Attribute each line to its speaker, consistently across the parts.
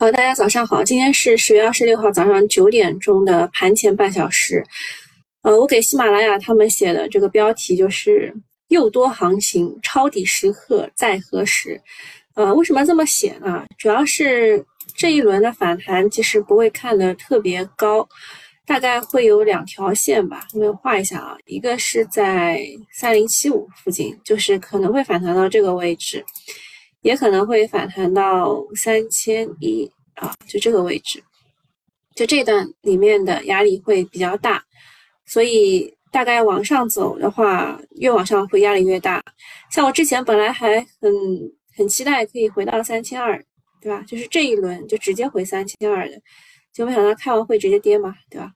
Speaker 1: 好，大家早上好，今天是十月二十六号早上九点钟的盘前半小时。呃，我给喜马拉雅他们写的这个标题就是“又多行情，抄底时刻在何时”。呃，为什么这么写呢？主要是这一轮的反弹其实不会看得特别高，大概会有两条线吧。我们画一下啊，一个是在三零七五附近，就是可能会反弹到这个位置。也可能会反弹到三千一啊，就这个位置，就这段里面的压力会比较大，所以大概往上走的话，越往上会压力越大。像我之前本来还很很期待可以回到三千二，对吧？就是这一轮就直接回三千二的，就没想到开完会直接跌嘛，对吧？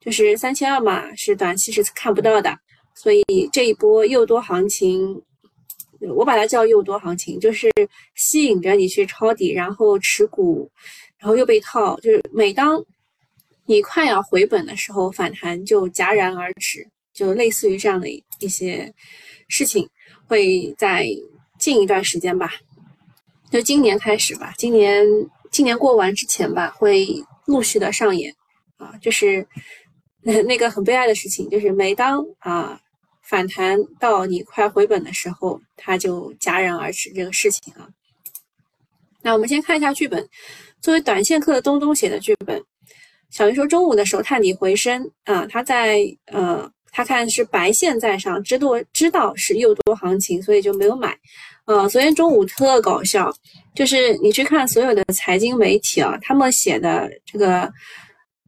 Speaker 1: 就是三千二嘛，是短期是看不到的，所以这一波又多行情。我把它叫诱多行情，就是吸引着你去抄底，然后持股，然后又被套。就是每当你快要回本的时候，反弹就戛然而止，就类似于这样的一些事情，会在近一段时间吧，就今年开始吧，今年今年过完之前吧，会陆续的上演啊，就是那 那个很悲哀的事情，就是每当啊。反弹到你快回本的时候，它就戛然而止这个事情啊。那我们先看一下剧本，作为短线客的东东写的剧本。小鱼说中午的时候探底回升啊，他在呃，他看是白线在上，知道知道是诱多行情，所以就没有买。呃，昨天中午特搞笑，就是你去看所有的财经媒体啊，他们写的这个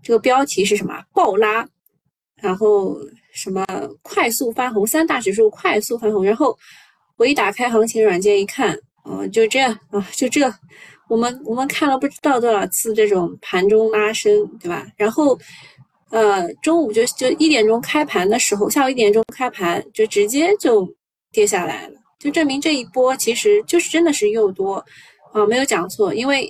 Speaker 1: 这个标题是什么？暴拉，然后。什么快速翻红，三大指数快速翻红，然后我一打开行情软件一看，哦，就这样啊，就这，我们我们看了不知道多少次这种盘中拉升，对吧？然后，呃，中午就就一点钟开盘的时候，下午一点钟开盘就直接就跌下来了，就证明这一波其实就是真的是又多啊，没有讲错，因为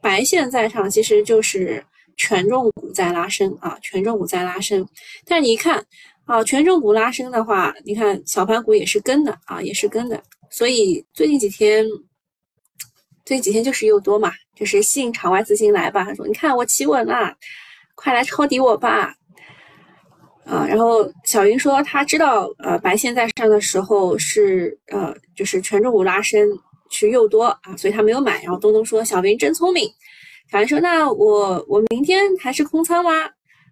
Speaker 1: 白线在上，其实就是权重股在拉升啊，权重股在拉升，但是你一看。啊，权重股拉升的话，你看小盘股也是跟的啊，也是跟的。所以最近几天，最近几天就是又多嘛，就是吸引场外资金来吧。他说：“你看我企稳了，快来抄底我吧。”啊，然后小云说他知道，呃，白线在上的时候是呃，就是权重股拉升是又多啊，所以他没有买。然后东东说小云真聪明。小云说：“那我我明天还是空仓吗？”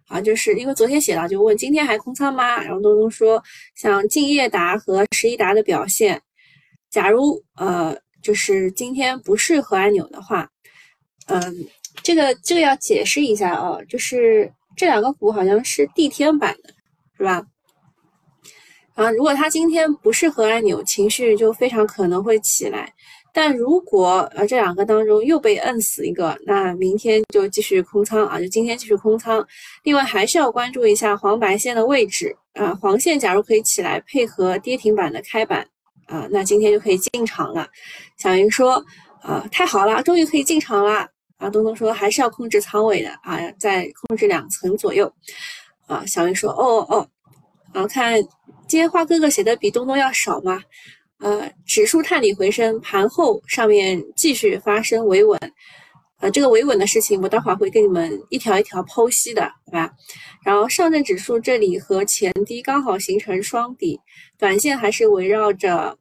Speaker 1: 啊，就是因为昨天写到，就问今天还空仓吗？然后东东说，像敬业达和十一达的表现，假如呃，就是今天不是核按钮的话，嗯，这个这个要解释一下啊，就是这两个股好像是地天版的，是吧？啊，如果它今天不是核按钮，情绪就非常可能会起来。但如果呃这两个当中又被摁死一个，那明天就继续空仓啊，就今天继续空仓。另外还是要关注一下黄白线的位置啊，黄线假如可以起来配合跌停板的开板啊，那今天就可以进场了。小云说啊，太好了，终于可以进场了啊。东东说还是要控制仓位的啊，在控制两层左右啊。小云说哦哦，啊看今天花哥哥写的比东东要少吗？呃，指数探底回升，盘后上面继续发生维稳，呃，这个维稳的事情，我待会儿会跟你们一条一条剖析的，对吧？然后上证指数这里和前低刚好形成双底，短线还是围绕着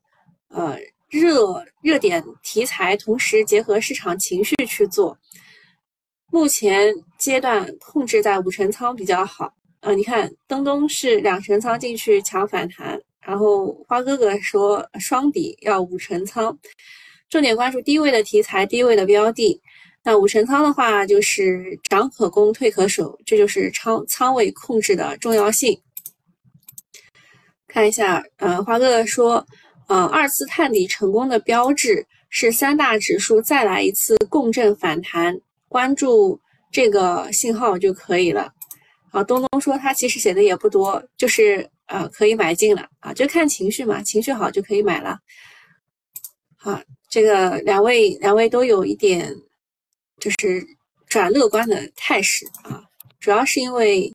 Speaker 1: 呃热热点题材，同时结合市场情绪去做。目前阶段控制在五成仓比较好，呃，你看东东是两成仓进去抢反弹。然后花哥哥说双底要五成仓，重点关注低位的题材、低位的标的。那五成仓的话，就是涨可攻，退可守，这就是仓仓位控制的重要性。看一下，呃，花哥哥说，呃，二次探底成功的标志是三大指数再来一次共振反弹，关注这个信号就可以了。好，东东说他其实写的也不多，就是。啊，可以买进了啊，就看情绪嘛，情绪好就可以买了。好，这个两位两位都有一点就是转乐观的态势啊，主要是因为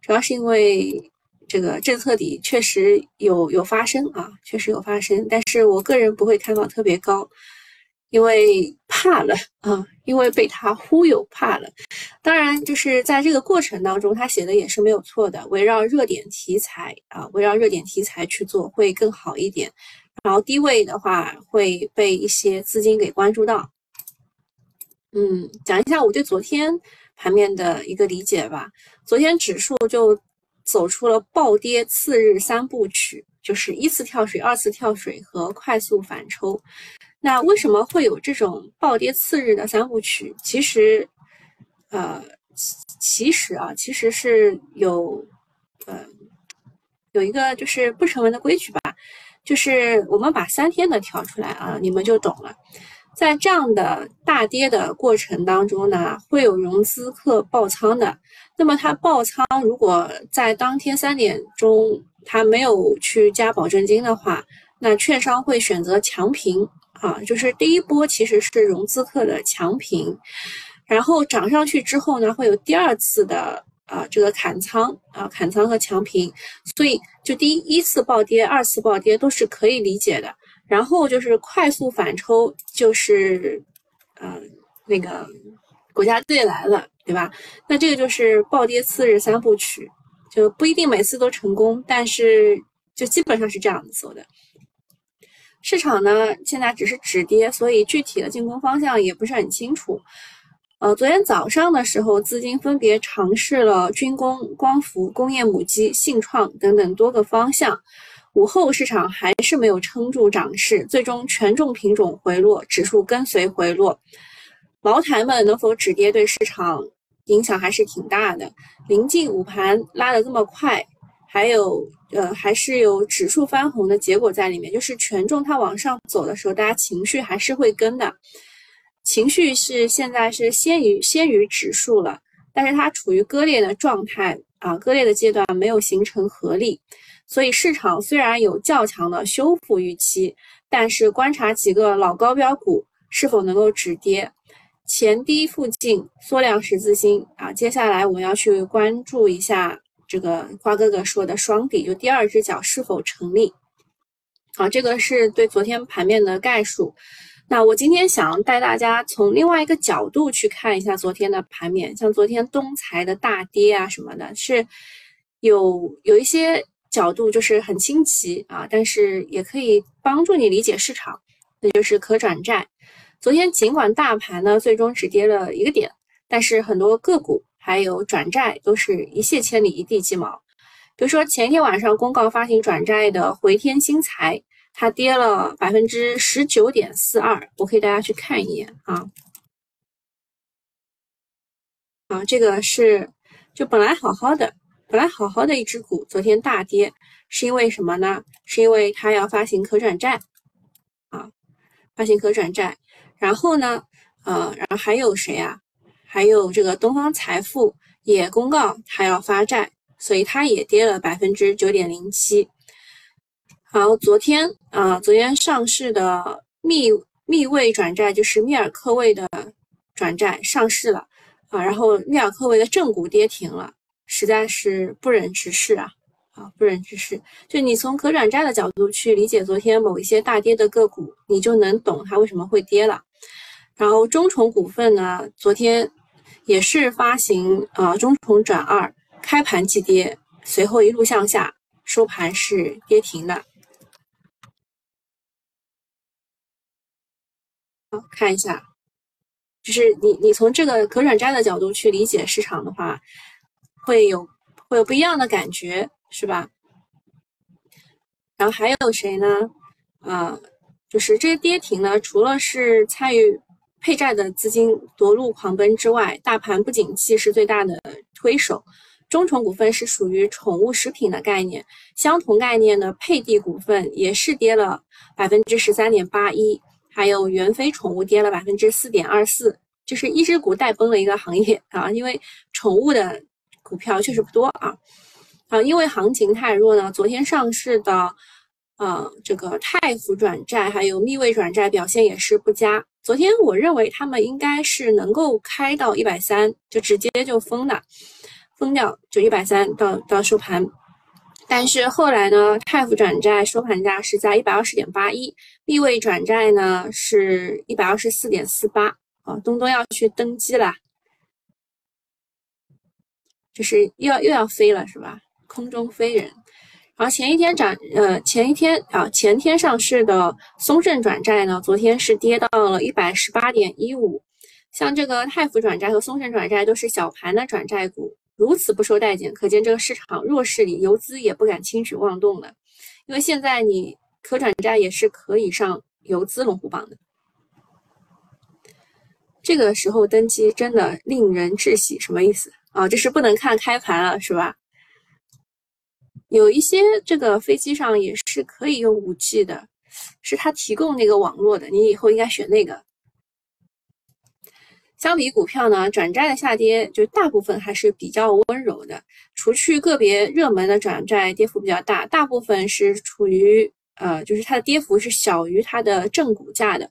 Speaker 1: 主要是因为这个政策底确实有有发生啊，确实有发生，但是我个人不会看到特别高，因为怕了啊，因为被他忽悠怕了。当然，就是在这个过程当中，他写的也是没有错的，围绕热点题材啊，围绕热点题材去做会更好一点。然后低位的话会被一些资金给关注到。嗯，讲一下我对昨天盘面的一个理解吧。昨天指数就走出了暴跌次日三部曲，就是一次跳水、二次跳水和快速反抽。那为什么会有这种暴跌次日的三部曲？其实，呃，其实啊，其实是有，呃，有一个就是不成文的规矩吧，就是我们把三天的挑出来啊，你们就懂了。在这样的大跌的过程当中呢，会有融资客爆仓的。那么他爆仓，如果在当天三点钟他没有去加保证金的话，那券商会选择强平。啊，就是第一波其实是融资客的强平，然后涨上去之后呢，会有第二次的啊这个砍仓啊砍仓和强平，所以就第一次暴跌，二次暴跌都是可以理解的。然后就是快速反抽，就是呃那个国家队来了，对吧？那这个就是暴跌次日三部曲，就不一定每次都成功，但是就基本上是这样子走的。市场呢，现在只是止跌，所以具体的进攻方向也不是很清楚。呃，昨天早上的时候，资金分别尝试了军工、光伏、工业母机、信创等等多个方向。午后市场还是没有撑住涨势，最终权重品种回落，指数跟随回落。茅台们能否止跌，对市场影响还是挺大的。临近午盘拉得这么快。还有，呃，还是有指数翻红的结果在里面，就是权重它往上走的时候，大家情绪还是会跟的，情绪是现在是先于先于指数了，但是它处于割裂的状态啊，割裂的阶段没有形成合力，所以市场虽然有较强的修复预期，但是观察几个老高标股是否能够止跌，前低附近缩量十字星啊，接下来我们要去关注一下。这个花哥哥说的双底，就第二只脚是否成立？好，这个是对昨天盘面的概述。那我今天想带大家从另外一个角度去看一下昨天的盘面，像昨天东财的大跌啊什么的，是有有一些角度就是很新奇啊，但是也可以帮助你理解市场。那就是可转债。昨天尽管大盘呢最终只跌了一个点，但是很多个股。还有转债都是一泻千里一地鸡毛，比如说前一天晚上公告发行转债的回天新材，它跌了百分之十九点四二，我可以大家去看一眼啊。啊，这个是就本来好好的，本来好好的一只股，昨天大跌，是因为什么呢？是因为它要发行可转债啊，发行可转债，然后呢，呃，然后还有谁啊？还有这个东方财富也公告它要发债，所以它也跌了百分之九点零七。好，昨天啊，昨天上市的密密位转债就是密尔科威的转债上市了啊，然后密尔科威的正股跌停了，实在是不忍直视啊啊，不忍直视。就你从可转债的角度去理解昨天某一些大跌的个股，你就能懂它为什么会跌了。然后中重股份呢，昨天。也是发行啊，中重转二，开盘即跌，随后一路向下，收盘是跌停的。好，看一下，就是你你从这个可转债的角度去理解市场的话，会有会有不一样的感觉，是吧？然后还有谁呢？啊，就是这些跌停呢，除了是参与。配债的资金夺路狂奔之外，大盘不景气是最大的推手。中宠股份是属于宠物食品的概念，相同概念的配地股份也是跌了百分之十三点八一，还有元飞宠物跌了百分之四点二四，就是一只股带崩了一个行业啊！因为宠物的股票确实不多啊啊，因为行情太弱呢，昨天上市的呃这个太福转债还有密位转债表现也是不佳。昨天我认为他们应该是能够开到一百三，就直接就封的，封掉就一百三到到收盘。但是后来呢，泰富转债收盘价是在一百二十点八一，币位转债呢是一百二十四点四八啊。东东要去登机了，就是又要又要飞了是吧？空中飞人。而前一天涨，呃，前一天啊，前天上市的松盛转债呢，昨天是跌到了一百十八点一五。像这个泰福转债和松盛转债都是小盘的转债股，如此不受待见，可见这个市场弱势里，游资也不敢轻举妄动了。因为现在你可转债也是可以上游资龙虎榜的，这个时候登基真的令人窒息。什么意思啊？这是不能看开盘了，是吧？有一些这个飞机上也是可以用五 G 的，是它提供那个网络的，你以后应该选那个。相比股票呢，转债的下跌就大部分还是比较温柔的，除去个别热门的转债跌幅比较大，大部分是处于呃，就是它的跌幅是小于它的正股价的。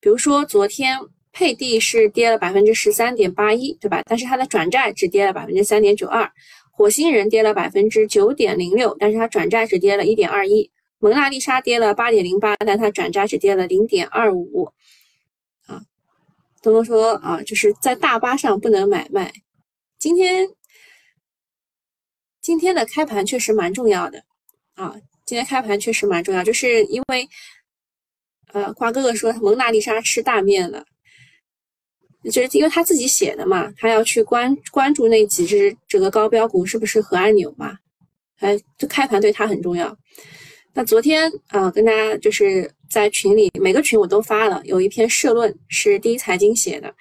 Speaker 1: 比如说昨天配地是跌了百分之十三点八一，对吧？但是它的转债只跌了百分之三点九二。火星人跌了百分之九点零六，但是它转债只跌了一点二一。蒙娜丽莎跌了八点零八，但它转债只跌了零点二五。啊，东东说啊，就是在大巴上不能买卖。今天今天的开盘确实蛮重要的啊，今天开盘确实蛮重要，就是因为呃，瓜哥哥说蒙娜丽莎吃大面了。就是因为他自己写的嘛，他要去关关注那几只这个高标股是不是核按钮嘛，哎，就开盘对他很重要。那昨天啊，跟大家就是在群里每个群我都发了，有一篇社论是第一财经写的，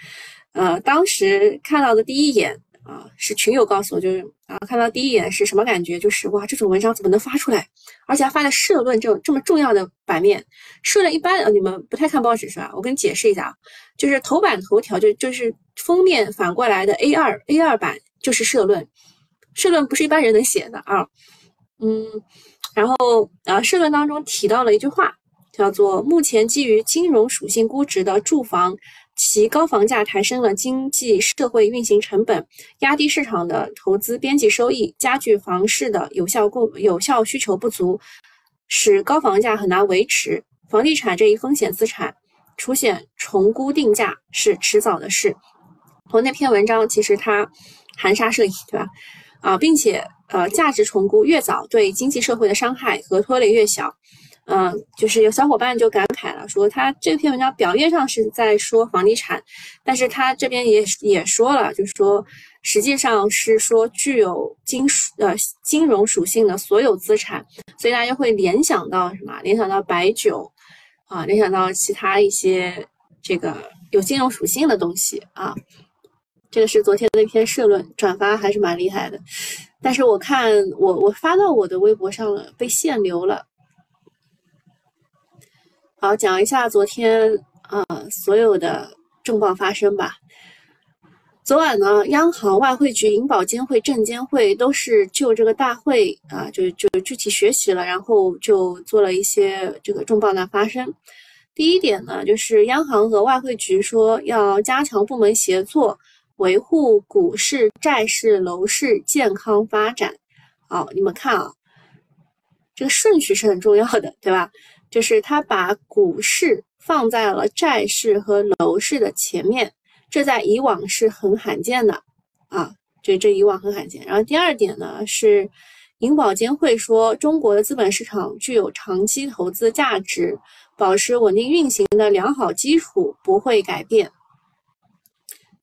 Speaker 1: 呃，当时看到的第一眼。啊，是群友告诉我，就是啊，看到第一眼是什么感觉？就是哇，这种文章怎么能发出来？而且还发在社论这种这么重要的版面。社论一般啊，你们不太看报纸是吧？我跟你解释一下啊，就是头版头条就就是封面反过来的 A 二 A 二版就是社论，社论不是一般人能写的啊。嗯，然后啊，社论当中提到了一句话，叫做目前基于金融属性估值的住房。其高房价抬升了经济社会运行成本，压低市场的投资边际收益，加剧房市的有效供有效需求不足，使高房价很难维持。房地产这一风险资产出现重估定价是迟早的事。我那篇文章其实它含沙射影，对吧？啊，并且呃，价值重估越早，对经济社会的伤害和拖累越小。嗯，就是有小伙伴就感慨了，说他这篇文章表面上是在说房地产，但是他这边也也说了，就是说实际上是说具有金属呃金融属性的所有资产，所以大家会联想到什么？联想到白酒啊，联想到其他一些这个有金融属性的东西啊。这个是昨天的一篇社论，转发还是蛮厉害的，但是我看我我发到我的微博上了，被限流了。好，讲一下昨天啊所有的重磅发生吧。昨晚呢，央行、外汇局、银保监会、证监会都是就这个大会啊，就就具体学习了，然后就做了一些这个重磅的发生。第一点呢，就是央行和外汇局说要加强部门协作，维护股市、债市、楼市健康发展。好，你们看啊，这个顺序是很重要的，对吧？就是他把股市放在了债市和楼市的前面，这在以往是很罕见的啊，这这以往很罕见。然后第二点呢是，银保监会说中国的资本市场具有长期投资价值，保持稳定运行的良好基础不会改变。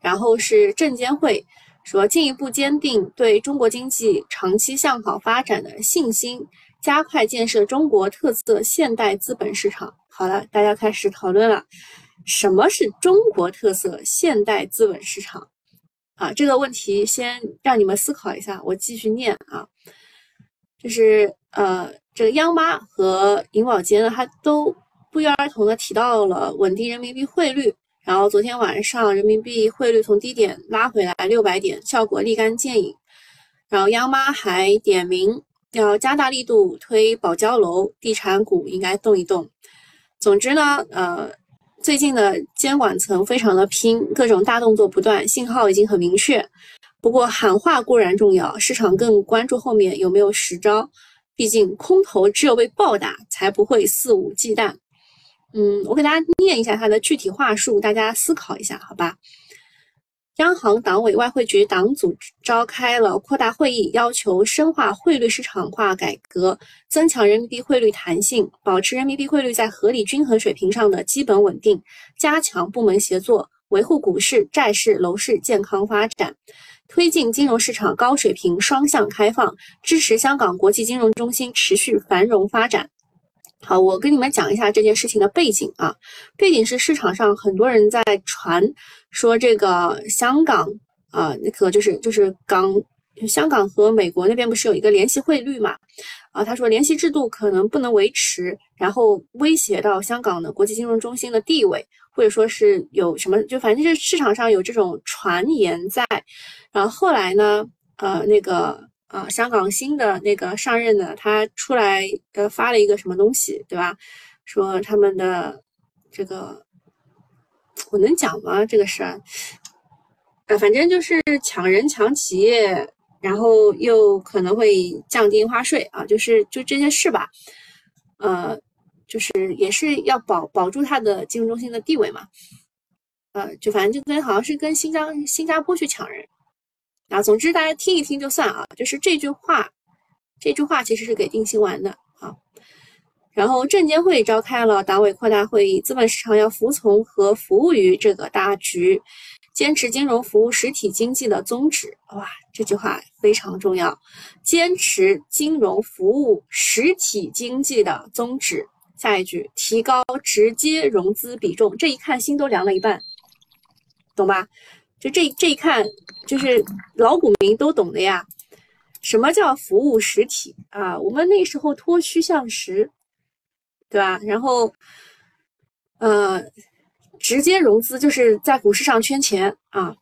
Speaker 1: 然后是证监会说进一步坚定对中国经济长期向好发展的信心。加快建设中国特色现代资本市场。好了，大家开始讨论了，什么是中国特色现代资本市场？啊，这个问题先让你们思考一下。我继续念啊，就是呃，这个央妈和银保监呢，它都不约而同的提到了稳定人民币汇率。然后昨天晚上人民币汇率从低点拉回来六百点，效果立竿见影。然后央妈还点名。要加大力度推保交楼，地产股应该动一动。总之呢，呃，最近的监管层非常的拼，各种大动作不断，信号已经很明确。不过喊话固然重要，市场更关注后面有没有实招。毕竟空头只有被暴打，才不会肆无忌惮。嗯，我给大家念一下它的具体话术，大家思考一下，好吧？央行、党委、外汇局党组召开了扩大会议，要求深化汇率市场化改革，增强人民币汇率弹性，保持人民币汇率在合理均衡水平上的基本稳定，加强部门协作，维护股市、债市、楼市健康发展，推进金融市场高水平双向开放，支持香港国际金融中心持续繁荣发展。好，我跟你们讲一下这件事情的背景啊。背景是市场上很多人在传说这个香港啊，那个就是就是港香港和美国那边不是有一个联系汇率嘛？啊，他说联系制度可能不能维持，然后威胁到香港的国际金融中心的地位，或者说是有什么，就反正就是市场上有这种传言在。然后后来呢，呃，那个。啊，香港新的那个上任的他出来呃发了一个什么东西，对吧？说他们的这个我能讲吗？这个事儿，呃，反正就是抢人抢企业，然后又可能会降低印花税啊，就是就这件事吧。呃，就是也是要保保住他的金融中心的地位嘛。呃，就反正就跟好像是跟新疆新加坡去抢人。啊，总之大家听一听就算啊，就是这句话，这句话其实是给定心丸的啊。然后证监会召开了党委扩大会议，资本市场要服从和服务于这个大局，坚持金融服务实体经济的宗旨。哇，这句话非常重要，坚持金融服务实体经济的宗旨。下一句，提高直接融资比重。这一看心都凉了一半，懂吧？就这这一看。就是老股民都懂的呀，什么叫服务实体啊？我们那时候脱虚向实，对吧？然后，呃，直接融资就是在股市上圈钱啊。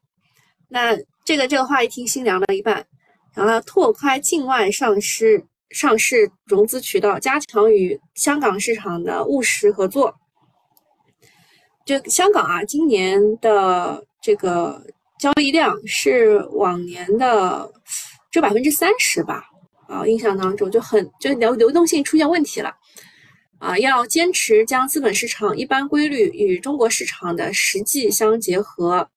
Speaker 1: 那这个这个话一听心凉了一半。然后拓宽境外上市上市融资渠道，加强与香港市场的务实合作。就香港啊，今年的这个。交易量是往年的就百分之三十吧，啊，印象当中就很就流流动性出现问题了，啊，要坚持将资本市场一般规律与中国市场的实际相结合，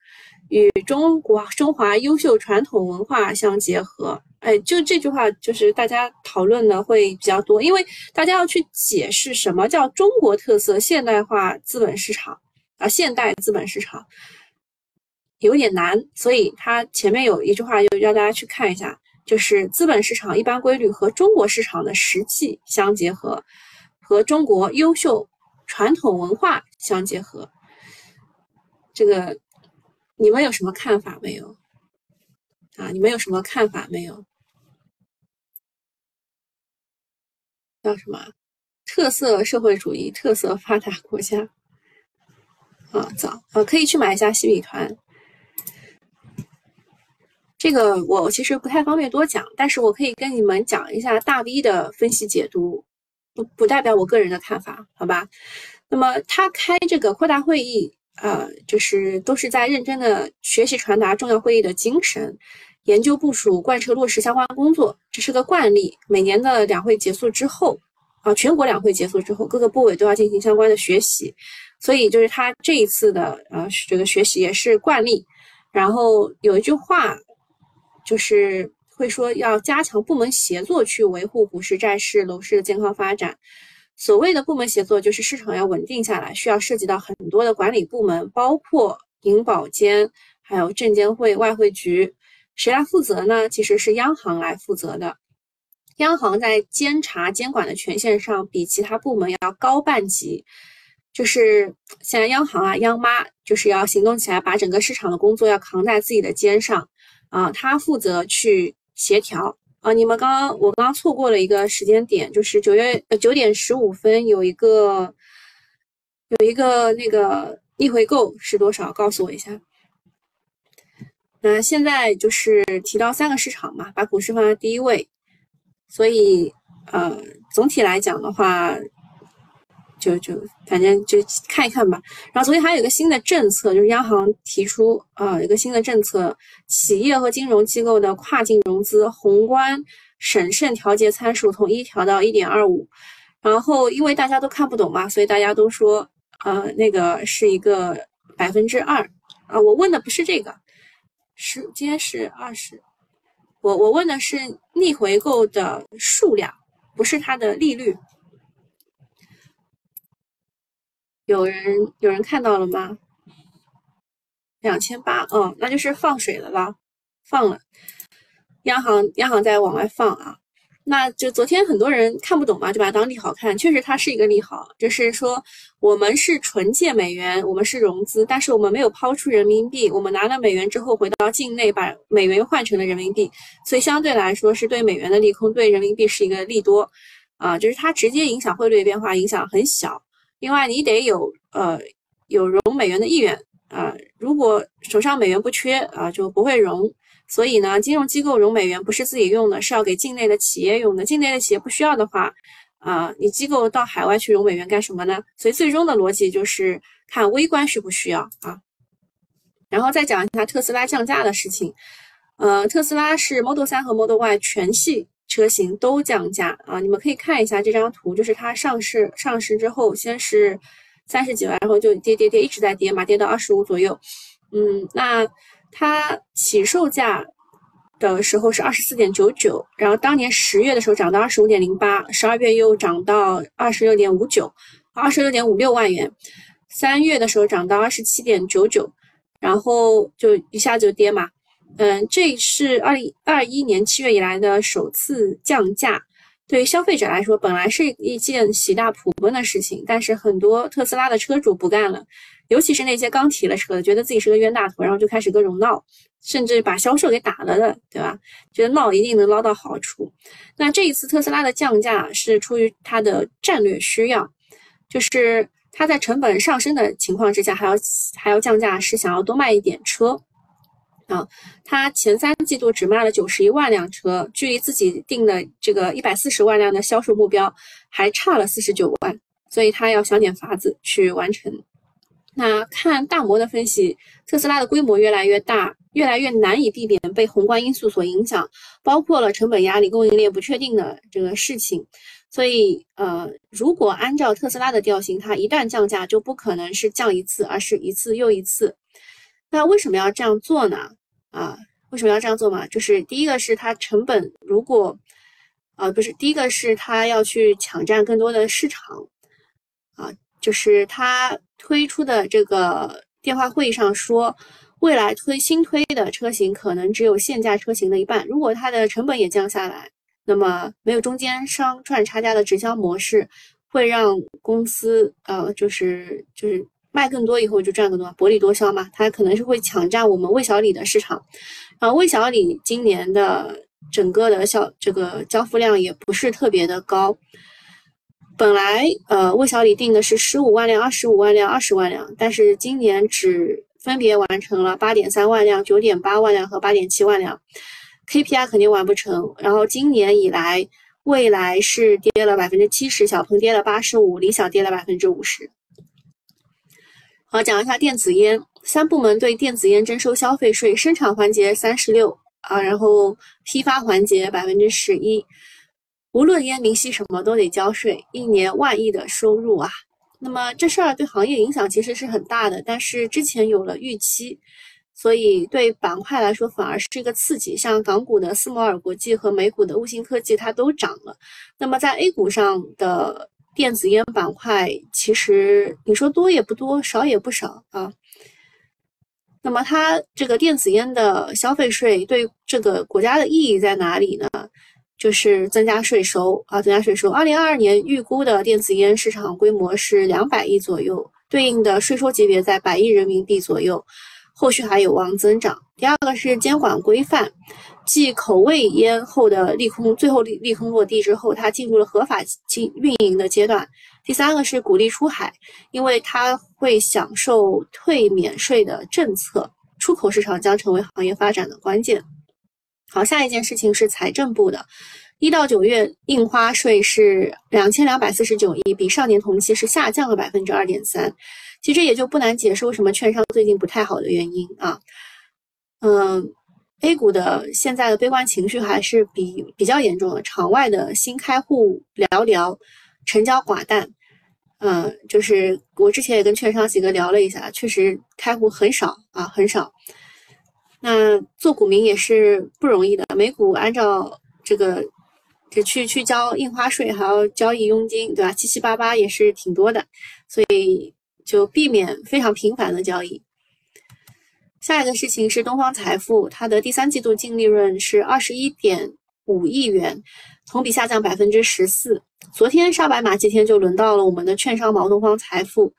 Speaker 1: 与中国中华优秀传统文化相结合。哎，就这句话就是大家讨论的会比较多，因为大家要去解释什么叫中国特色现代化资本市场啊，现代资本市场。有点难，所以它前面有一句话，就让大家去看一下，就是资本市场一般规律和中国市场的实际相结合，和中国优秀传统文化相结合。这个你们有什么看法没有？啊，你们有什么看法没有？叫什么？特色社会主义，特色发达国家。啊，早啊，可以去买一下西米团。这个我其实不太方便多讲，但是我可以跟你们讲一下大 V 的分析解读，不不代表我个人的看法，好吧？那么他开这个扩大会议，呃，就是都是在认真的学习传达重要会议的精神，研究部署贯彻落实相关工作，这是个惯例。每年的两会结束之后，啊，全国两会结束之后，各个部委都要进行相关的学习，所以就是他这一次的呃这个学习也是惯例。然后有一句话。就是会说要加强部门协作，去维护股市、债市、楼市的健康发展。所谓的部门协作，就是市场要稳定下来，需要涉及到很多的管理部门，包括银保监、还有证监会、外汇局。谁来负责呢？其实是央行来负责的。央行在监察监管的权限上，比其他部门要高半级。就是现在央行啊，央妈就是要行动起来，把整个市场的工作要扛在自己的肩上。啊，他负责去协调啊。你们刚刚我刚刚错过了一个时间点，就是九月呃九点十五分有一个有一个那个逆回购是多少？告诉我一下。那现在就是提到三个市场嘛，把股市放在第一位，所以呃总体来讲的话，就就反正就看一看吧。然后昨天还有一个新的政策，就是央行提出啊一个新的政策，企业和金融机构的跨境融资宏观审慎调节参数从一调到一点二五。然后因为大家都看不懂嘛，所以大家都说呃那个是一个百分之二啊。我问的不是这个，是今天是二十，我我问的是逆回购的数量，不是它的利率。有人有人看到了吗？两千八，嗯，那就是放水的了，放了。央行央行在往外放啊，那就昨天很多人看不懂嘛，就把它当利好看。确实它是一个利好，就是说我们是纯借美元，我们是融资，但是我们没有抛出人民币，我们拿了美元之后回到境内，把美元换成了人民币，所以相对来说是对美元的利空，对人民币是一个利多啊，就是它直接影响汇率变化影响很小。另外，你得有呃有融美元的意愿啊，如果手上美元不缺啊，就不会融。所以呢，金融机构融美元不是自己用的，是要给境内的企业用的。境内的企业不需要的话，啊，你机构到海外去融美元干什么呢？所以最终的逻辑就是看微观需不需要啊。然后再讲一下特斯拉降价的事情，呃，特斯拉是 Model 3和 Model Y 全系。车型都降价啊！你们可以看一下这张图，就是它上市上市之后，先是三十几万，然后就跌跌跌，一直在跌嘛，跌到二十五左右。嗯，那它起售价的时候是二十四点九九，然后当年十月的时候涨到二十五点零八，十二月又涨到二十六点五九，二十六点五六万元，三月的时候涨到二十七点九九，然后就一下就跌嘛。嗯，这是二零二一年七月以来的首次降价。对于消费者来说，本来是一件喜大普奔的事情，但是很多特斯拉的车主不干了，尤其是那些刚提了车的，觉得自己是个冤大头，然后就开始各种闹，甚至把销售给打了的，对吧？觉得闹一定能捞到好处。那这一次特斯拉的降价是出于它的战略需要，就是它在成本上升的情况之下，还要还要降价，是想要多卖一点车。啊，它前三季度只卖了九十一万辆车，距离自己定的这个一百四十万辆的销售目标还差了四十九万，所以它要想点法子去完成。那看大摩的分析，特斯拉的规模越来越大，越来越难以避免被宏观因素所影响，包括了成本压力、供应链不确定的这个事情。所以，呃，如果按照特斯拉的调性，它一旦降价就不可能是降一次，而是一次又一次。那为什么要这样做呢？啊，为什么要这样做嘛？就是第一个是它成本，如果，啊，不是，第一个是它要去抢占更多的市场，啊，就是它推出的这个电话会议上说，未来推新推的车型可能只有现价车型的一半。如果它的成本也降下来，那么没有中间商赚差价的直销模式，会让公司，呃，就是就是。卖更多以后就赚更多，薄利多销嘛。它可能是会抢占我们魏小李的市场，然后魏小李今年的整个的销这个交付量也不是特别的高。本来呃魏小李定的是十五万辆、二十五万辆、二十万辆，但是今年只分别完成了八点三万辆、九点八万辆和八点七万辆，KPI 肯定完不成。然后今年以来，蔚来是跌了百分之七十，小鹏跌了八十五，理想跌了百分之五十。好，讲一下电子烟，三部门对电子烟征收消费税，生产环节三十六啊，然后批发环节百分之十一，无论烟民吸什么都得交税，一年万亿的收入啊。那么这事儿对行业影响其实是很大的，但是之前有了预期，所以对板块来说反而是一个刺激，像港股的斯摩尔国际和美股的悟星科技它都涨了，那么在 A 股上的。电子烟板块其实你说多也不多，少也不少啊。那么它这个电子烟的消费税对这个国家的意义在哪里呢？就是增加税收啊，增加税收。二零二二年预估的电子烟市场规模是两百亿左右，对应的税收级别在百亿人民币左右，后续还有望增长。第二个是监管规范。继口味烟后的利空，最后利利空落地之后，它进入了合法经运营的阶段。第三个是鼓励出海，因为它会享受退免税的政策，出口市场将成为行业发展的关键。好，下一件事情是财政部的，一到九月印花税是两千两百四十九亿，比上年同期是下降了百分之二点三。其实也就不难解释为什么券商最近不太好的原因啊。嗯，A 股的现在的悲观情绪还是比比较严重的，场外的新开户寥寥，成交寡淡。嗯，就是我之前也跟券商几个聊了一下，确实开户很少啊，很少。那做股民也是不容易的，美股按照这个，就去去交印花税，还要交易佣金，对吧？七七八八也是挺多的，所以就避免非常频繁的交易。下一个事情是东方财富，它的第三季度净利润是二十一点五亿元，同比下降百分之十四。昨天杀白马几天就轮到了我们的券商毛东方财富，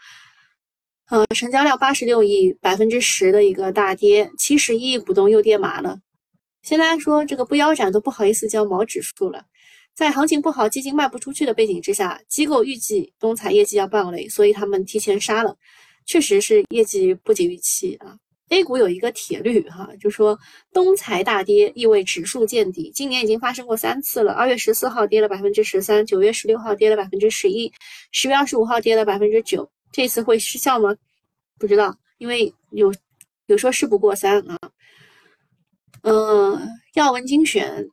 Speaker 1: 呃，成交量八十六亿，百分之十的一个大跌，七十亿股东又跌麻了。现在说这个不腰斩都不好意思叫毛指数了，在行情不好、基金卖不出去的背景之下，机构预计东财业绩要暴雷，所以他们提前杀了，确实是业绩不及预期啊。A 股有一个铁律哈，就说东财大跌意味指数见底。今年已经发生过三次了，二月十四号跌了百分之十三，九月十六号跌了百分之十一，十月二十五号跌了百分之九。这次会失效吗？不知道，因为有有说事不过三啊。嗯，要闻精选，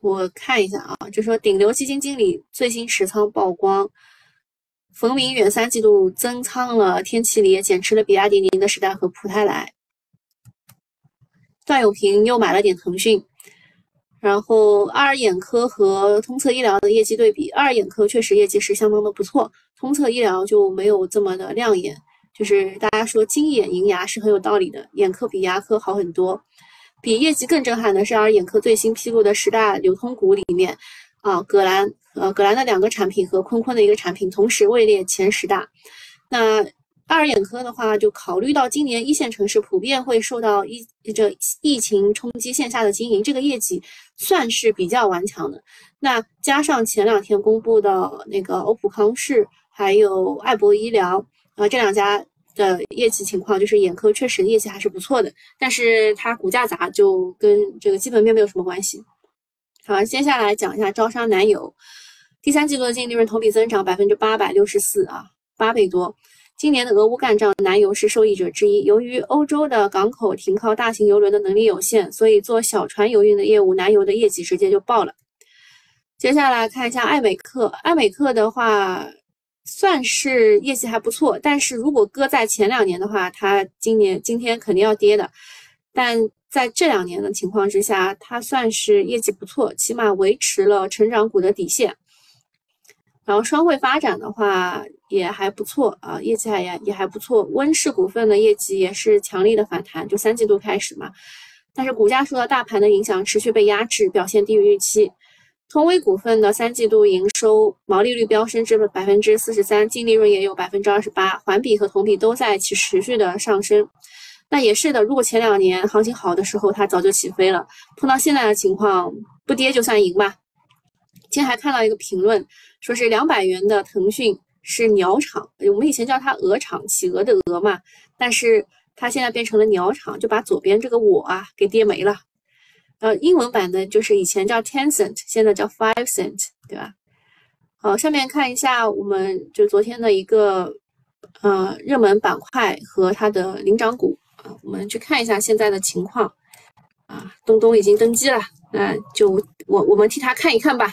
Speaker 1: 我看一下啊，就说顶流基金经理最新持仓曝光。冯明远三季度增仓了天齐锂，减持了比亚迪、宁德时代和普泰来。段永平又买了点腾讯。然后爱尔眼科和通策医疗的业绩对比，爱尔眼科确实业绩是相当的不错，通策医疗就没有这么的亮眼。就是大家说金眼银牙是很有道理的，眼科比牙科好很多。比业绩更震撼的是爱尔眼科最新披露的十大流通股里面，啊，葛兰。呃，葛兰的两个产品和坤坤的一个产品同时位列前十大。那爱尔眼科的话，就考虑到今年一线城市普遍会受到疫这疫情冲击，线下的经营这个业绩算是比较顽强的。那加上前两天公布的那个欧普康视还有爱博医疗啊这两家的业绩情况，就是眼科确实业绩还是不错的，但是它股价砸就跟这个基本面没有什么关系。好，接下来讲一下招商南油。第三季度的净利润同比增长百分之八百六十四啊，八倍多。今年的俄乌干仗，南油是受益者之一。由于欧洲的港口停靠大型油轮的能力有限，所以做小船油运的业务，南油的业绩直接就爆了。接下来看一下爱美克，爱美克的话算是业绩还不错，但是如果搁在前两年的话，它今年今天肯定要跌的。但在这两年的情况之下，它算是业绩不错，起码维持了成长股的底线。然后双汇发展的话也还不错啊，业绩还也也还不错。温氏股份的业绩也是强力的反弹，就三季度开始嘛，但是股价受到大盘的影响，持续被压制，表现低于预期。通威股份的三季度营收毛利率飙升至百分之四十三，净利润也有百分之二十八，环比和同比都在其持续的上升。那也是的，如果前两年行情好的时候，它早就起飞了。碰到现在的情况，不跌就算赢吧。今天还看到一个评论，说是两百元的腾讯是鸟场，我们以前叫它鹅场，企鹅的鹅嘛，但是它现在变成了鸟场，就把左边这个我啊给跌没了。呃，英文版的就是以前叫 ten cent，现在叫 five cent，对吧？好，下面看一下我们就昨天的一个呃热门板块和它的领涨股啊，我们去看一下现在的情况啊，东东已经登机了。那就我我们替他看一看吧，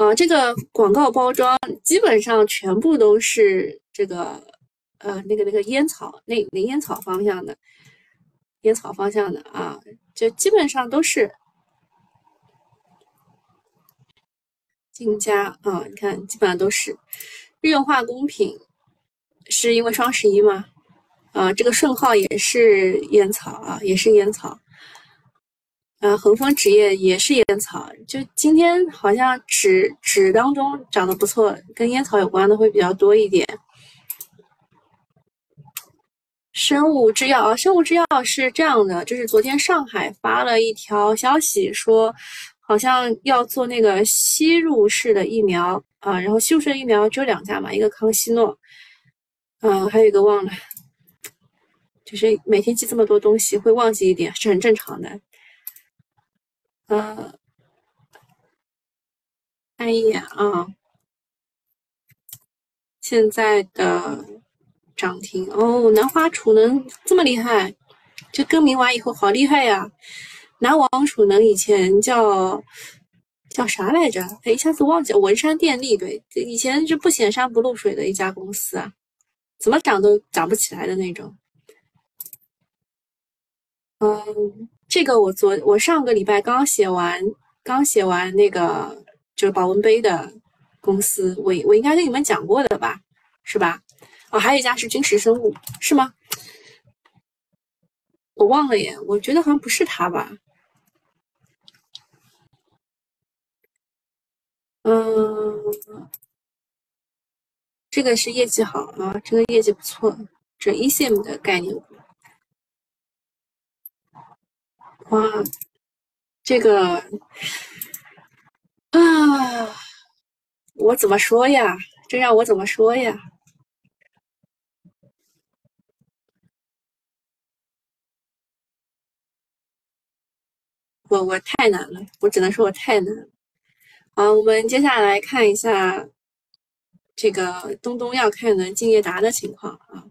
Speaker 1: 呃，这个广告包装基本上全部都是这个呃那个那个烟草那那烟草方向的烟草方向的啊，就基本上都是晋家啊，你看基本上都是日用化工品，是因为双十一吗？啊，这个顺号也是烟草啊，也是烟草。呃，恒丰纸业也是烟草，就今天好像纸纸当中涨得不错，跟烟草有关的会比较多一点。生物制药啊，生物制药是这样的，就是昨天上海发了一条消息，说好像要做那个吸入式的疫苗啊，然后吸入式的疫苗只有两家嘛，一个康希诺，嗯，还有一个忘了，就是每天记这么多东西会忘记一点是很正常的。呃，看一眼啊，现在的涨停哦，南华储能这么厉害，这更名完以后好厉害呀！南王储能以前叫叫啥来着？哎，一下子忘记了。文山电力对，以前是不显山不露水的一家公司啊，怎么涨都涨不起来的那种。嗯，这个我昨我上个礼拜刚写完，刚写完那个就是保温杯的公司，我我应该跟你们讲过的吧，是吧？哦，还有一家是君实生物，是吗？我忘了耶，我觉得好像不是他吧。嗯，这个是业绩好啊，这个业绩不错，这一线的概念。哇，这个啊，我怎么说呀？这让我怎么说呀？我我太难了，我只能说我太难了。好，我们接下来看一下这个东东要看的敬业达的情况啊。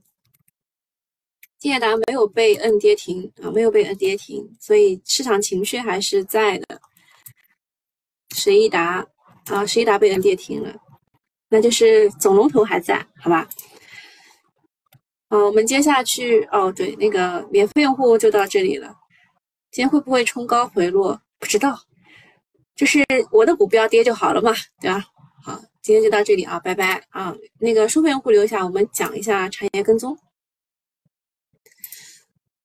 Speaker 1: 建业达没有被摁跌停啊，没有被摁跌停，所以市场情绪还是在的。十一达啊，十一达被摁跌停了，那就是总龙头还在，好吧？嗯，我们接下去哦，对，那个免费用户就到这里了。今天会不会冲高回落？不知道，就是我的股票跌就好了嘛，对吧？好，今天就到这里啊，拜拜啊！那个收费用户留下，我们讲一下产业跟踪。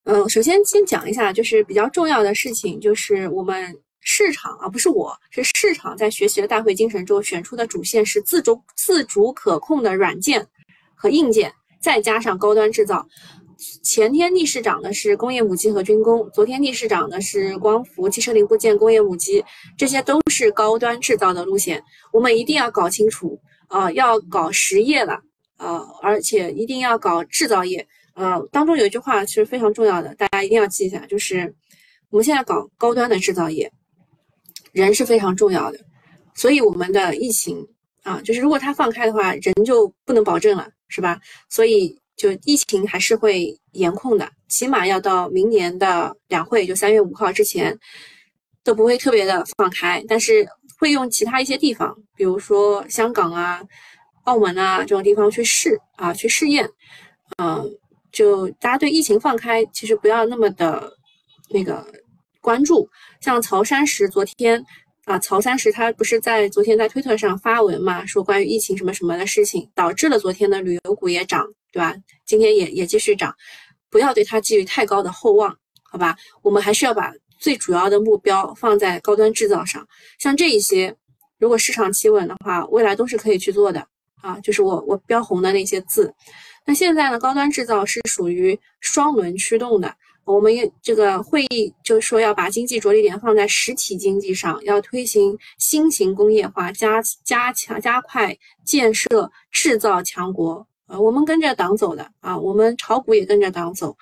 Speaker 1: 嗯，首先先讲一下，就是比较重要的事情，就是我们市场啊，不是我是市场在学习了大会精神之后选出的主线是自主自主可控的软件和硬件，再加上高端制造。前天逆势涨的是工业母机和军工，昨天逆势涨的是光伏、汽车零部件、工业母机，这些都是高端制造的路线。我们一定要搞清楚啊，要搞实业了啊，而且一定要搞制造业。呃，当中有一句话其实非常重要的，大家一定要记一下，就是我们现在搞高端的制造业，人是非常重要的。所以我们的疫情啊，就是如果它放开的话，人就不能保证了，是吧？所以。就疫情还是会严控的，起码要到明年的两会，就三月五号之前都不会特别的放开，但是会用其他一些地方，比如说香港啊、澳门啊这种地方去试啊，去试验。嗯，就大家对疫情放开，其实不要那么的那个关注。像曹山石昨天。啊，曹山石他不是在昨天在推特上发文嘛，说关于疫情什么什么的事情，导致了昨天的旅游股也涨，对吧？今天也也继续涨，不要对它寄予太高的厚望，好吧？我们还是要把最主要的目标放在高端制造上，像这一些，如果市场企稳的话，未来都是可以去做的啊。就是我我标红的那些字，那现在呢，高端制造是属于双轮驱动的。我们这个会议就说要把经济着力点放在实体经济上，要推行新型工业化，加加强加快建设制造强国。呃，我们跟着党走的啊，我们炒股也跟着党走，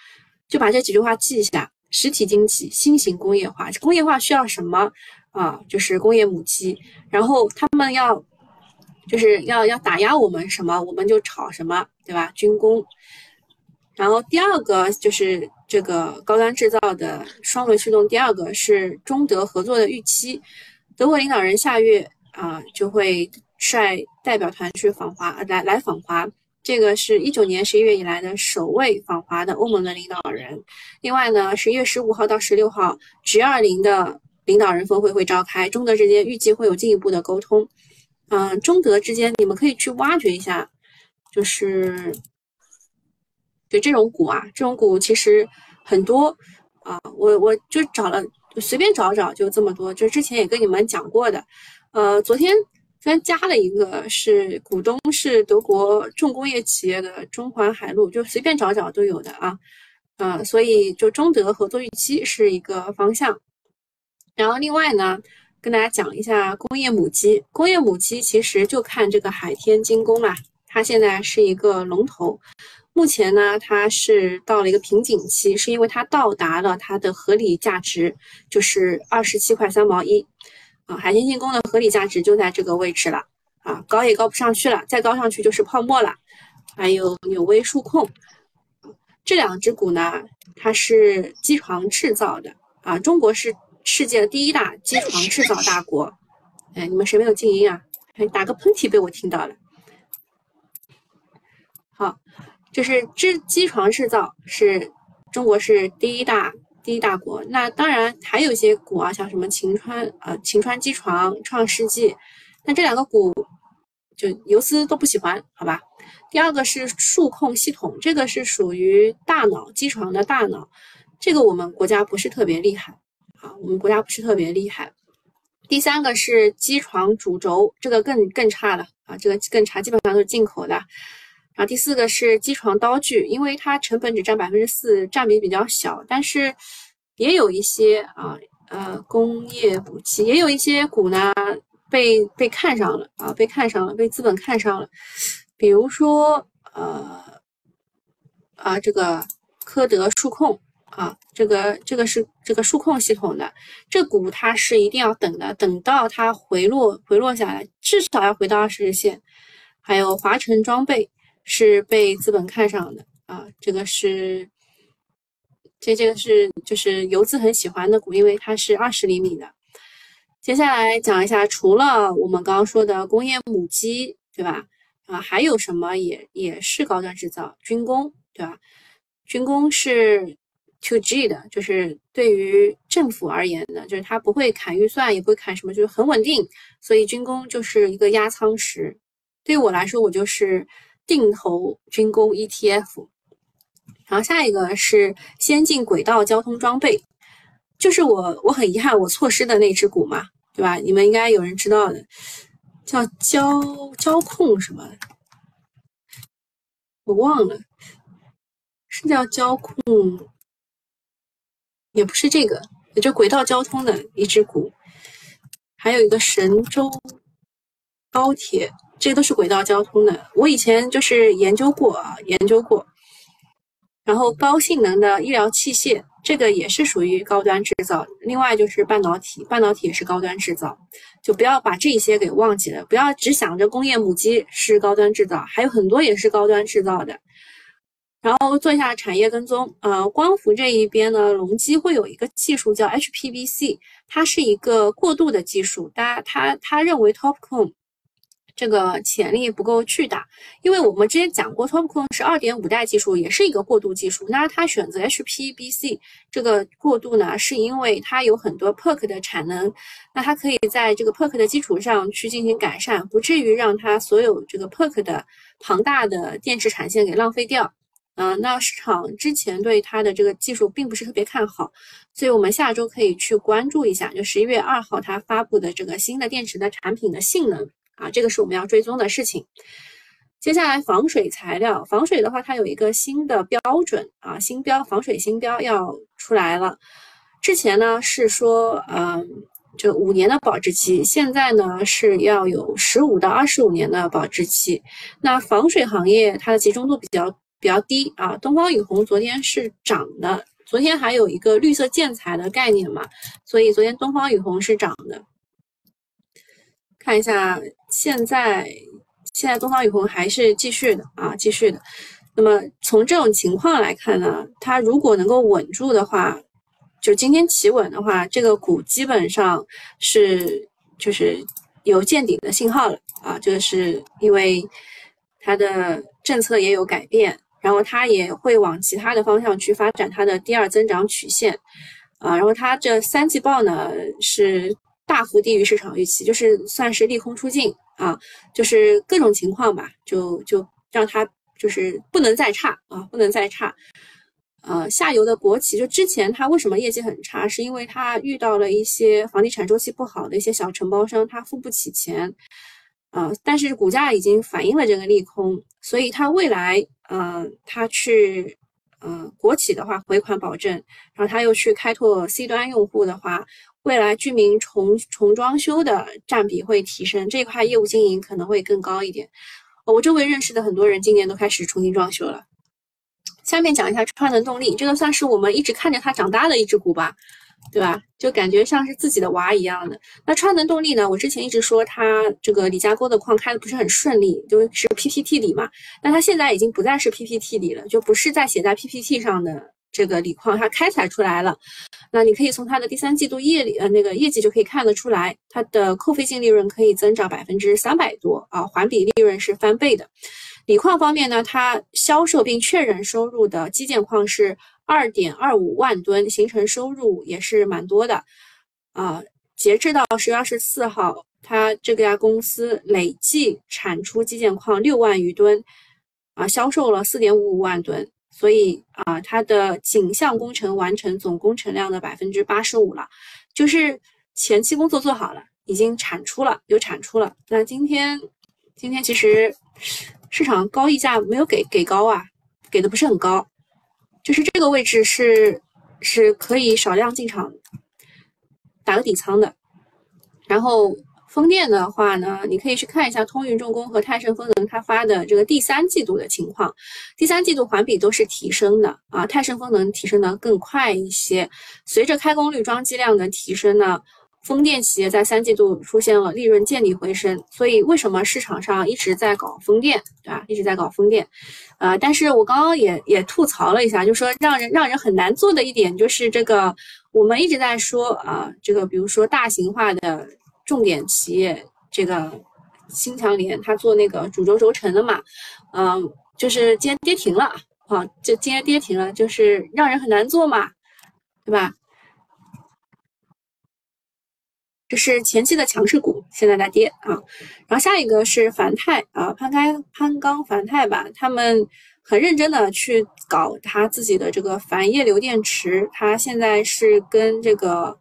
Speaker 1: 就把这几句话记一下：实体经济、新型工业化。工业化需要什么啊？就是工业母机。然后他们要就是要要打压我们什么，我们就炒什么，对吧？军工。然后第二个就是这个高端制造的双轮驱动，第二个是中德合作的预期。德国领导人下月啊就会率代表团去访华，来来访华。这个是一九年十一月以来的首位访华的欧盟的领导人。另外呢，十一月十五号到十六号，G 二零的领导人峰会会召开，中德之间预计会有进一步的沟通。嗯，中德之间你们可以去挖掘一下，就是。就这种股啊，这种股其实很多啊，我我就找了，随便找找就这么多，就之前也跟你们讲过的。呃，昨天昨天加了一个，是股东是德国重工业企业的中环海陆，就随便找找都有的啊。呃，所以就中德合作预期是一个方向。然后另外呢，跟大家讲一下工业母机，工业母机其实就看这个海天精工啦，它现在是一个龙头。目前呢，它是到了一个瓶颈期，是因为它到达了它的合理价值，就是二十七块三毛一啊。海天精工的合理价值就在这个位置了啊，高也高不上去了，再高上去就是泡沫了。还有纽威数控这两只股呢，它是机床制造的啊，中国是世界第一大机床制造大国。哎，你们谁没有静音啊？打个喷嚏被我听到了。好，就是制机床制造是中国是第一大第一大国。那当然还有一些股啊，像什么秦川啊、秦川机床、创世纪，那这两个股就游资都不喜欢，好吧？第二个是数控系统，这个是属于大脑机床的大脑，这个我们国家不是特别厉害啊，我们国家不是特别厉害。第三个是机床主轴，这个更更差了啊，这个更差，基本上都是进口的。然后第四个是机床刀具，因为它成本只占百分之四，占比比较小，但是也有一些啊呃工业武器，也有一些股呢被被看上了啊，被看上了，被资本看上了，比如说呃啊这个科德数控。啊，这个这个是这个数控系统的，这股它是一定要等的，等到它回落回落下来，至少要回到二十日线。还有华晨装备是被资本看上的啊，这个是这这个是就是游资很喜欢的股，因为它是二十厘米的。接下来讲一下，除了我们刚刚说的工业母机，对吧？啊，还有什么也也是高端制造，军工，对吧？军工是。To G 的，就是对于政府而言的，就是它不会砍预算，也不会砍什么，就是很稳定。所以军工就是一个压舱石。对于我来说，我就是定投军工 ETF。然后下一个是先进轨道交通装备，就是我我很遗憾我错失的那只股嘛，对吧？你们应该有人知道的，叫交交控什么，我忘了，是叫交控。也不是这个，也就轨道交通的一只股，还有一个神州高铁，这都是轨道交通的。我以前就是研究过啊，研究过。然后高性能的医疗器械，这个也是属于高端制造。另外就是半导体，半导体也是高端制造，就不要把这些给忘记了，不要只想着工业母机是高端制造，还有很多也是高端制造的。然后做一下产业跟踪，呃，光伏这一边呢，隆基会有一个技术叫 HPBC，它是一个过渡的技术，大家他他认为 TOPCon 这个潜力不够巨大，因为我们之前讲过 TOPCon 是二点五代技术，也是一个过渡技术，那他选择 HPBC 这个过渡呢，是因为它有很多 PERK 的产能，那它可以在这个 PERK 的基础上去进行改善，不至于让它所有这个 PERK 的庞大的电池产线给浪费掉。嗯，那市场之前对它的这个技术并不是特别看好，所以我们下周可以去关注一下，就十一月二号它发布的这个新的电池的产品的性能啊，这个是我们要追踪的事情。接下来防水材料，防水的话，它有一个新的标准啊，新标防水新标要出来了。之前呢是说，嗯，这五年的保质期，现在呢是要有十五到二十五年的保质期。那防水行业它的集中度比较。比较低啊，东方雨虹昨天是涨的，昨天还有一个绿色建材的概念嘛，所以昨天东方雨虹是涨的。看一下现在，现在东方雨虹还是继续的啊，继续的。那么从这种情况来看呢，它如果能够稳住的话，就今天企稳的话，这个股基本上是就是有见顶的信号了啊，这个是因为它的政策也有改变。然后它也会往其他的方向去发展它的第二增长曲线，啊，然后它这三季报呢是大幅低于市场预期，就是算是利空出尽啊，就是各种情况吧，就就让它就是不能再差啊，不能再差。呃，下游的国企就之前它为什么业绩很差，是因为它遇到了一些房地产周期不好的一些小承包商，它付不起钱。啊，但是股价已经反映了这个利空，所以它未来，嗯，他去，嗯，国企的话回款保证，然后他又去开拓 C 端用户的话，未来居民重重装修的占比会提升，这块业务经营可能会更高一点。我周围认识的很多人今年都开始重新装修了，下面讲一下川能动力，这个算是我们一直看着它长大的一只股吧，对吧？就感觉像是自己的娃一样的。那川能动力呢？我之前一直说它这个李家沟的矿开的不是很顺利，就是 PPT 里嘛。那它现在已经不再是 PPT 里了，就不是在写在 PPT 上的这个锂矿，它开采出来了。那你可以从它的第三季度业里呃那个业绩就可以看得出来，它的扣费净利润可以增长百分之三百多啊，环比利润是翻倍的。锂矿方面呢，它销售并确认收入的基建矿是二点二五万吨，形成收入也是蛮多的啊。截至到十月二十四号，它这家公司累计产出基建矿六万余吨啊，销售了四点五五万吨，所以啊，它的颈项工程完成总工程量的百分之八十五了，就是前期工作做好了，已经产出了，有产出了。那今天今天其实。市场高溢价没有给给高啊，给的不是很高，就是这个位置是是可以少量进场打个底仓的。然后风电的话呢，你可以去看一下通运重工和泰盛风能它发的这个第三季度的情况，第三季度环比都是提升的啊，泰盛风能提升的更快一些，随着开工率、装机量的提升呢。风电企业在三季度出现了利润见底回升，所以为什么市场上一直在搞风电，对吧？一直在搞风电，呃，但是我刚刚也也吐槽了一下，就说让人让人很难做的一点就是这个，我们一直在说啊，这个比如说大型化的重点企业，这个新强联它做那个主轴轴承的嘛，嗯，就是今天跌停了啊，就今天跌停了，就是让人很难做嘛，对吧？这是前期的强势股，现在在跌啊。然后下一个是凡泰啊，潘开潘刚凡泰吧，他们很认真的去搞他自己的这个钒液流电池，他现在是跟这个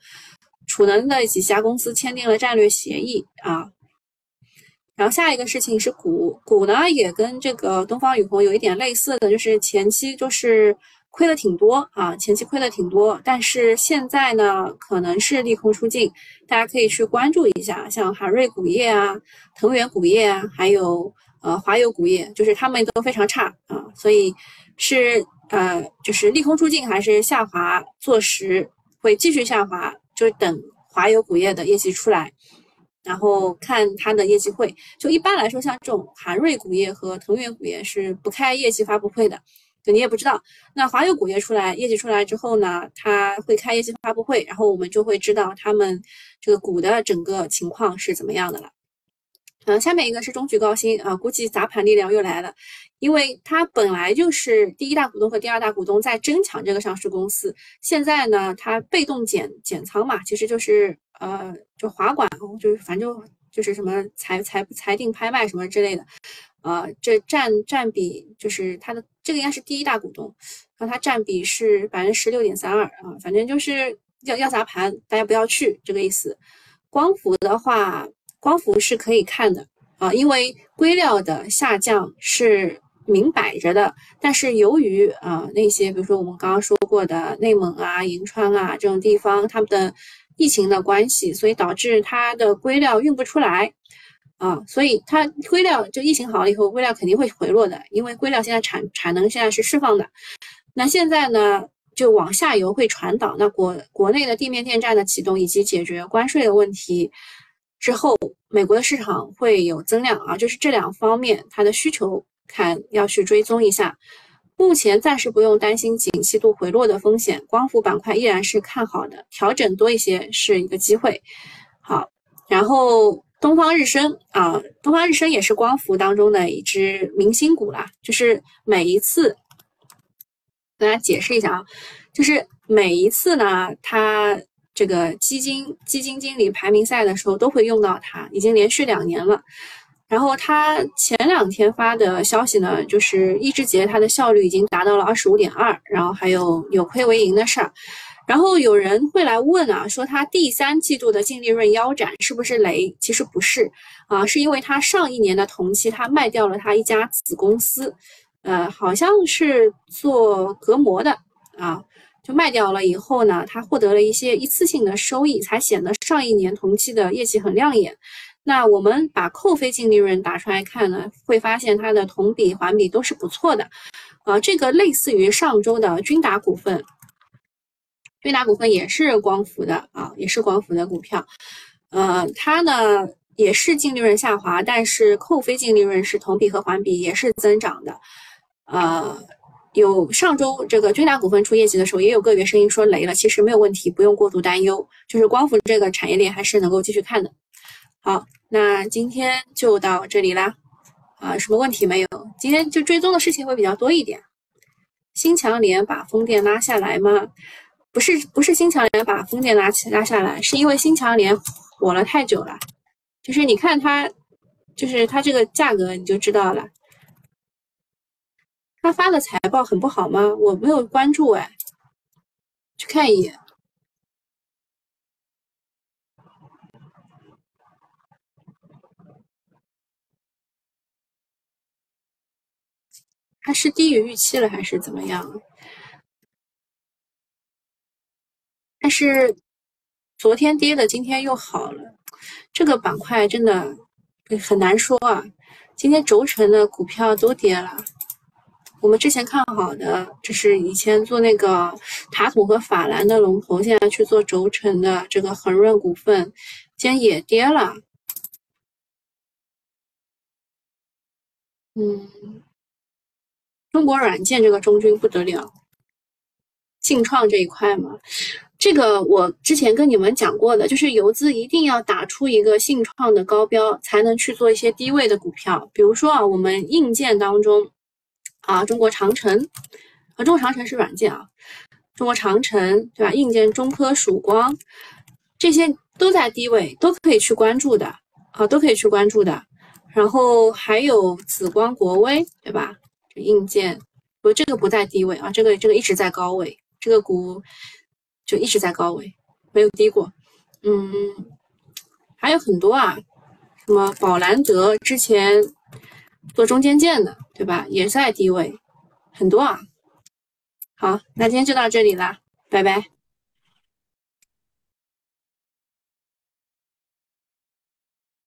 Speaker 1: 储能的几家公司签订了战略协议啊。然后下一个事情是股股呢，也跟这个东方雨虹有一点类似的，就是前期就是。亏的挺多啊，前期亏的挺多，但是现在呢，可能是利空出尽，大家可以去关注一下，像海瑞钴业啊、腾源钴业啊，还有呃华友钴业，就是他们都非常差啊，所以是呃就是利空出尽还是下滑做实，会继续下滑，就等华友钴业的业绩出来，然后看它的业绩会。就一般来说，像这种韩瑞钴业和腾源钴业是不开业绩发布会的。你也不知道，那华友钴业出来业绩出来之后呢，它会开业绩发布会，然后我们就会知道他们这个股的整个情况是怎么样的了。嗯，下面一个是中局高新啊，估计砸盘力量又来了，因为它本来就是第一大股东和第二大股东在争抢这个上市公司，现在呢，它被动减减仓嘛，其实就是呃，就华管，就是反正就是什么裁裁裁定拍卖什么之类的。呃，这占占比就是它的这个应该是第一大股东，然后它占比是百分之十六点三二啊，反正就是要要砸盘，大家不要去这个意思。光伏的话，光伏是可以看的啊，因为硅料的下降是明摆着的，但是由于啊那些比如说我们刚刚说过的内蒙啊、银川啊这种地方，他们的疫情的关系，所以导致它的硅料运不出来。啊，所以它硅料就疫情好了以后，硅料肯定会回落的，因为硅料现在产产能现在是释放的。那现在呢，就往下游会传导。那国国内的地面电站的启动以及解决关税的问题之后，美国的市场会有增量啊，就是这两方面它的需求看要去追踪一下。目前暂时不用担心景气度回落的风险，光伏板块依然是看好的，调整多一些是一个机会。好，然后。东方日升啊，东方日升也是光伏当中的一只明星股啦。就是每一次，跟大家解释一下啊，就是每一次呢，它这个基金基金经理排名赛的时候都会用到它，已经连续两年了。然后它前两天发的消息呢，就是一枝节它的效率已经达到了二十五点二，然后还有扭亏为盈的事儿。然后有人会来问啊，说它第三季度的净利润腰斩是不是雷？其实不是啊，是因为它上一年的同期它卖掉了它一家子公司，呃，好像是做隔膜的啊，就卖掉了以后呢，它获得了一些一次性的收益，才显得上一年同期的业绩很亮眼。那我们把扣非净利润打出来看呢，会发现它的同比环比都是不错的。啊，这个类似于上周的君达股份，君达股份也是光伏的啊，也是光伏的股票。呃，它呢也是净利润下滑，但是扣非净利润是同比和环比也是增长的。呃，有上周这个君达股份出业绩的时候，也有个别声音说雷了，其实没有问题，不用过度担忧，就是光伏这个产业链还是能够继续看的。好，那今天就到这里啦。啊，什么问题没有？今天就追踪的事情会比较多一点。新强联把风电拉下来吗？不是，不是新强联把封建拉起拉下来，是因为新强联火了太久了。就是你看它，就是它这个价格你就知道了。他发的财报很不好吗？我没有关注哎，去看一眼。它是低于预期了还是怎么样？但是昨天跌的，今天又好了，这个板块真的很难说啊。今天轴承的股票都跌了，我们之前看好的，就是以前做那个塔土和法兰的龙头，现在去做轴承的这个恒润股份，今天也跌了。嗯。中国软件这个中军不得了，信创这一块嘛，这个我之前跟你们讲过的，就是游资一定要打出一个信创的高标，才能去做一些低位的股票。比如说啊，我们硬件当中啊，中国长城啊，中国长城是软件啊，中国长城对吧？硬件中科曙光这些都在低位，都可以去关注的啊，都可以去关注的。然后还有紫光国威，对吧？硬件不，这个不在低位啊，这个这个一直在高位，这个股就一直在高位，没有低过。嗯，还有很多啊，什么宝兰德之前做中间件的，对吧？也在低位，很多啊。好，那今天就到这里啦，拜拜。